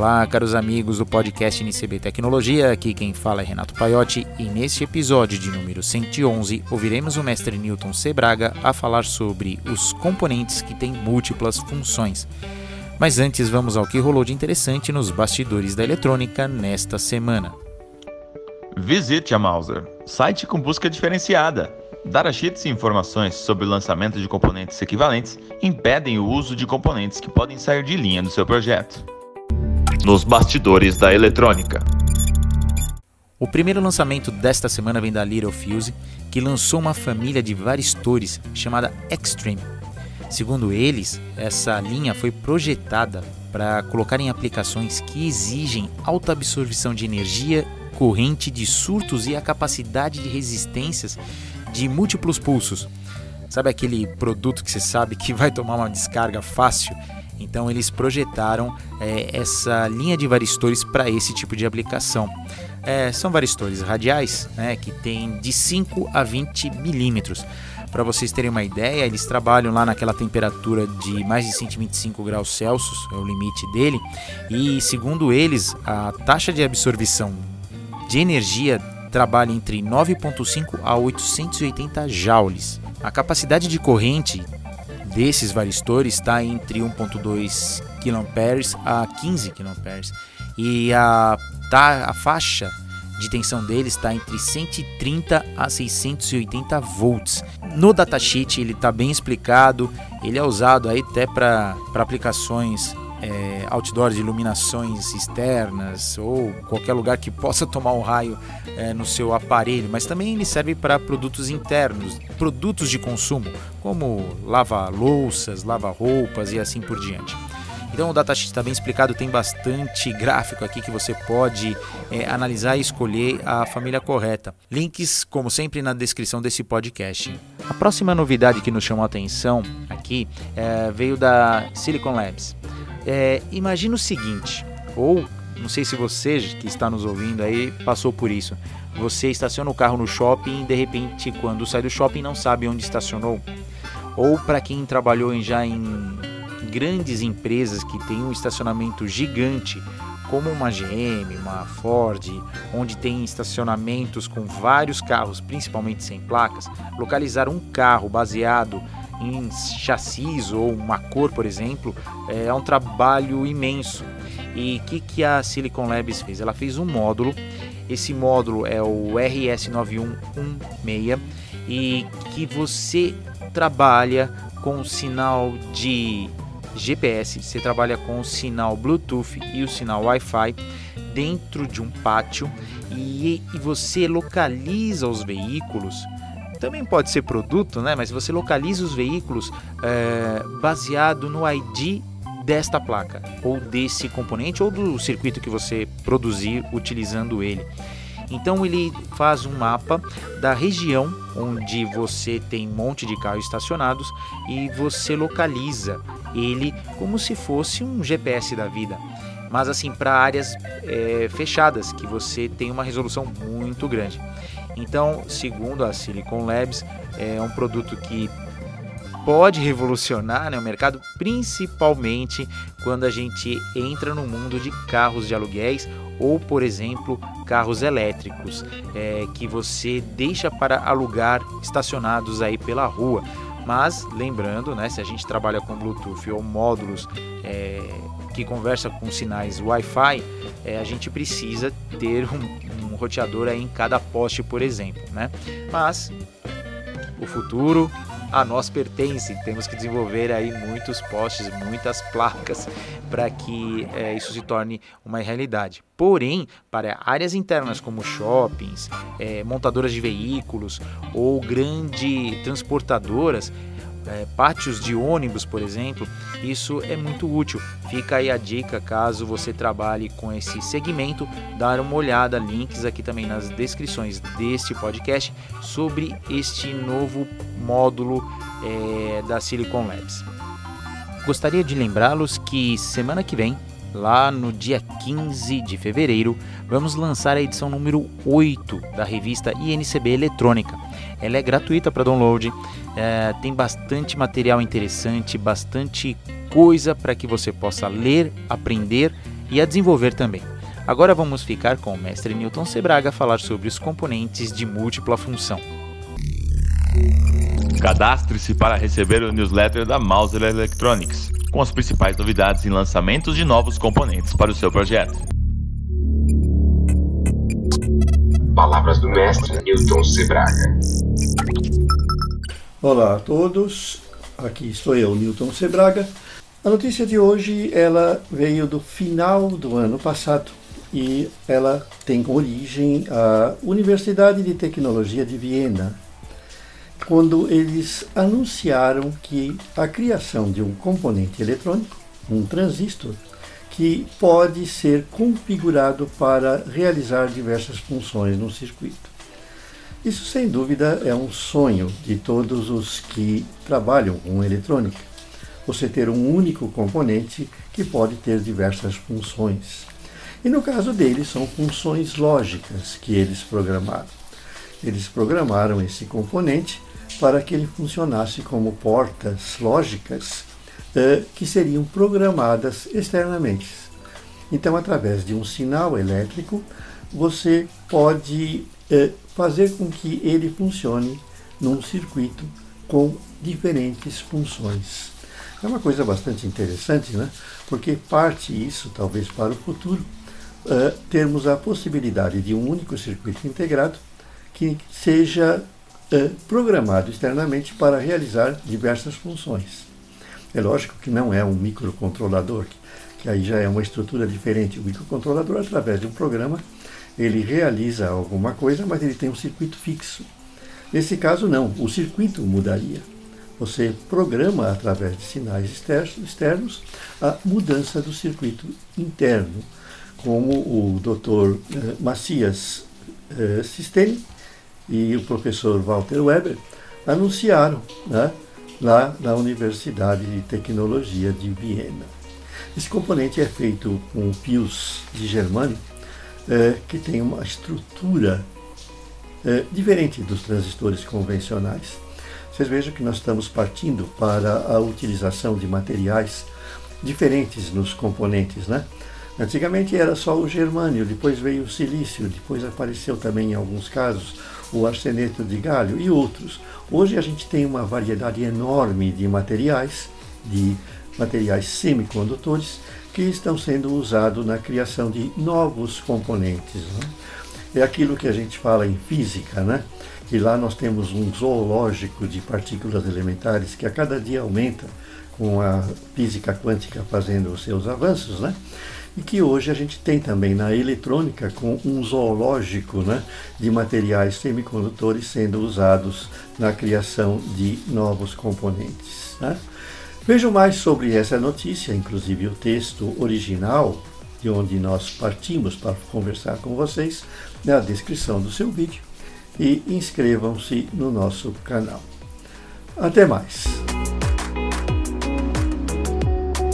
Olá, caros amigos do podcast NCB Tecnologia, aqui quem fala é Renato Paiotti e neste episódio de número 111 ouviremos o mestre Newton Sebraga a falar sobre os componentes que têm múltiplas funções. Mas antes vamos ao que rolou de interessante nos bastidores da eletrônica nesta semana. Visite a Mauser, site com busca diferenciada. Datasheets e informações sobre o lançamento de componentes equivalentes impedem o uso de componentes que podem sair de linha do seu projeto. Nos bastidores da eletrônica. O primeiro lançamento desta semana vem da Little Fuse, que lançou uma família de varistores chamada Extreme. Segundo eles, essa linha foi projetada para colocar em aplicações que exigem alta absorção de energia, corrente de surtos e a capacidade de resistências de múltiplos pulsos. Sabe aquele produto que você sabe que vai tomar uma descarga fácil? Então eles projetaram é, essa linha de varistores para esse tipo de aplicação. É, são varistores radiais né, que tem de 5 a 20 milímetros. Para vocês terem uma ideia, eles trabalham lá naquela temperatura de mais de 125 graus Celsius, é o limite dele, e segundo eles, a taxa de absorção de energia trabalha entre 9,5 a 880 joules. A capacidade de corrente desses varistores está entre 1.2 kA a 15 kA e a, tá, a faixa de tensão deles está entre 130 a 680 volts. No datasheet ele está bem explicado, ele é usado aí até para aplicações é, outdoor de iluminações externas ou qualquer lugar que possa tomar um raio é, no seu aparelho, mas também ele serve para produtos internos, produtos de consumo, como lava-louças, lava-roupas e assim por diante. Então o datasheet está bem explicado, tem bastante gráfico aqui que você pode é, analisar e escolher a família correta. Links, como sempre, na descrição desse podcast. A próxima novidade que nos chamou a atenção aqui é, veio da Silicon Labs. É, imagina o seguinte, ou não sei se você que está nos ouvindo aí passou por isso. Você estaciona o carro no shopping e de repente, quando sai do shopping, não sabe onde estacionou. Ou para quem trabalhou já em grandes empresas que tem um estacionamento gigante, como uma GM, uma Ford, onde tem estacionamentos com vários carros, principalmente sem placas, localizar um carro baseado em chassis ou uma cor, por exemplo, é um trabalho imenso. E o que, que a Silicon Labs fez? Ela fez um módulo, esse módulo é o RS9116 e que você trabalha com sinal de GPS, você trabalha com o sinal Bluetooth e o sinal Wi-Fi dentro de um pátio e, e você localiza os veículos também pode ser produto, né? Mas você localiza os veículos é, baseado no ID desta placa, ou desse componente, ou do circuito que você produzir utilizando ele. Então ele faz um mapa da região onde você tem um monte de carros estacionados e você localiza ele como se fosse um GPS da vida. Mas assim, para áreas é, fechadas, que você tem uma resolução muito grande. Então, segundo a Silicon Labs, é um produto que pode revolucionar né, o mercado, principalmente quando a gente entra no mundo de carros de aluguéis ou, por exemplo, carros elétricos, é, que você deixa para alugar estacionados aí pela rua. Mas lembrando, né, se a gente trabalha com Bluetooth ou módulos é, que conversa com sinais Wi-Fi, é, a gente precisa ter um, um roteador em cada poste, por exemplo, né? Mas o futuro a nós pertence. Temos que desenvolver aí muitos postes, muitas placas para que é, isso se torne uma realidade. Porém, para áreas internas como shoppings, é, montadoras de veículos ou grandes transportadoras, é, pátios de ônibus, por exemplo, isso é muito útil. Fica aí a dica caso você trabalhe com esse segmento, dar uma olhada, links aqui também nas descrições deste podcast sobre este novo módulo é, da Silicon Labs. Gostaria de lembrá-los que semana que vem lá no dia 15 de fevereiro, vamos lançar a edição número 8 da revista INCB Eletrônica. Ela é gratuita para download, é, tem bastante material interessante, bastante coisa para que você possa ler, aprender e a desenvolver também. Agora vamos ficar com o mestre Newton Sebraga falar sobre os componentes de múltipla função. Cadastre-se para receber o newsletter da Mauser Electronics, com as principais novidades e lançamentos de novos componentes para o seu projeto. Palavras do mestre Newton Sebraga. Olá a todos, aqui estou eu, Newton Sebraga. A notícia de hoje ela veio do final do ano passado e ela tem origem a Universidade de Tecnologia de Viena, quando eles anunciaram que a criação de um componente eletrônico, um transistor, que pode ser configurado para realizar diversas funções no circuito. Isso, sem dúvida, é um sonho de todos os que trabalham com eletrônica. Você ter um único componente que pode ter diversas funções. E no caso deles, são funções lógicas que eles programaram. Eles programaram esse componente para que ele funcionasse como portas lógicas eh, que seriam programadas externamente. Então, através de um sinal elétrico, você pode eh, fazer com que ele funcione num circuito com diferentes funções. É uma coisa bastante interessante, né? porque parte isso, talvez para o futuro, uh, termos a possibilidade de um único circuito integrado que seja programado externamente para realizar diversas funções. É lógico que não é um microcontrolador, que, aí já é uma estrutura diferente. O microcontrolador, através de um programa, ele realiza alguma coisa, mas ele tem um circuito fixo. Nesse caso, não, o circuito mudaria. Você programa através de sinais externos a mudança do circuito interno como o Dr. Eh, Macias eh, Sisteni e o professor Walter Weber anunciaram né, lá na Universidade de Tecnologia de Viena. Esse componente é feito com pios de germânio, eh, que tem uma estrutura diferente dos transistores convencionais. Vocês vejam que nós estamos partindo para a utilização de materiais diferentes nos componentes, né? Antigamente era só o germânio, depois veio o silício, depois apareceu também em alguns casos o arseneto de galho e outros. Hoje a gente tem uma variedade enorme de materiais, de materiais semicondutores, que estão sendo usados na criação de novos componentes. Né? É aquilo que a gente fala em física, né? que lá nós temos um zoológico de partículas elementares que a cada dia aumenta com a física quântica fazendo os seus avanços, né? E que hoje a gente tem também na eletrônica com um zoológico né, de materiais semicondutores sendo usados na criação de novos componentes. Né? Vejam mais sobre essa notícia, inclusive o texto original de onde nós partimos para conversar com vocês, na descrição do seu vídeo e inscrevam-se no nosso canal. Até mais!